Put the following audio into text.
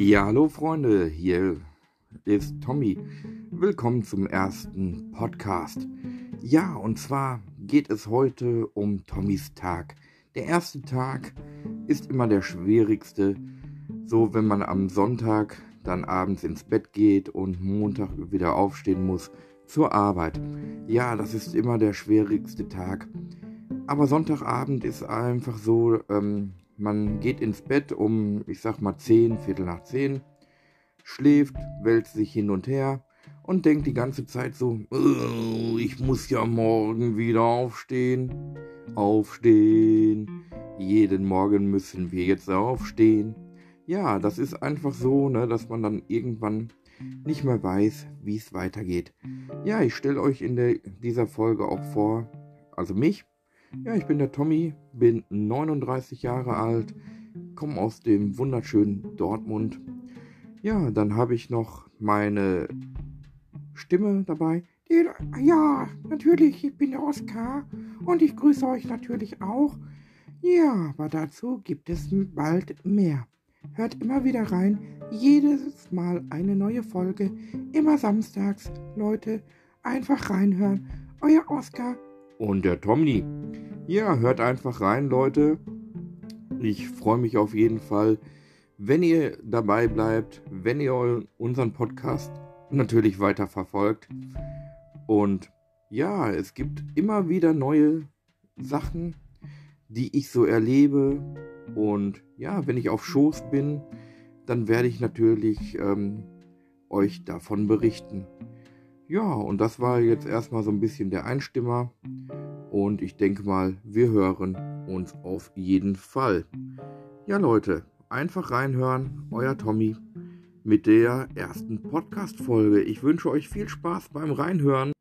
Ja, hallo Freunde, hier ist Tommy. Willkommen zum ersten Podcast. Ja, und zwar geht es heute um Tommys Tag. Der erste Tag ist immer der schwierigste. So, wenn man am Sonntag dann abends ins Bett geht und Montag wieder aufstehen muss zur Arbeit. Ja, das ist immer der schwierigste Tag. Aber Sonntagabend ist einfach so, ähm, man geht ins Bett um, ich sag mal 10, Viertel nach 10, schläft, wälzt sich hin und her und denkt die ganze Zeit so, oh, ich muss ja morgen wieder aufstehen. Aufstehen. Jeden Morgen müssen wir jetzt aufstehen. Ja, das ist einfach so, ne, dass man dann irgendwann nicht mehr weiß, wie es weitergeht. Ja, ich stelle euch in der, dieser Folge auch vor, also mich, ja, ich bin der Tommy, bin 39 Jahre alt, komme aus dem wunderschönen Dortmund. Ja, dann habe ich noch meine Stimme dabei. Ja, natürlich, ich bin der Oskar und ich grüße euch natürlich auch. Ja, aber dazu gibt es bald mehr. Hört immer wieder rein, jedes Mal eine neue Folge, immer samstags. Leute, einfach reinhören. Euer Oskar und der Tommy. Ja, hört einfach rein, Leute. Ich freue mich auf jeden Fall, wenn ihr dabei bleibt, wenn ihr unseren Podcast natürlich weiter verfolgt. Und ja, es gibt immer wieder neue Sachen, die ich so erlebe. Und ja, wenn ich auf Schoß bin, dann werde ich natürlich ähm, euch davon berichten. Ja, und das war jetzt erstmal so ein bisschen der Einstimmer. Und ich denke mal, wir hören uns auf jeden Fall. Ja, Leute, einfach reinhören. Euer Tommy mit der ersten Podcast-Folge. Ich wünsche euch viel Spaß beim Reinhören.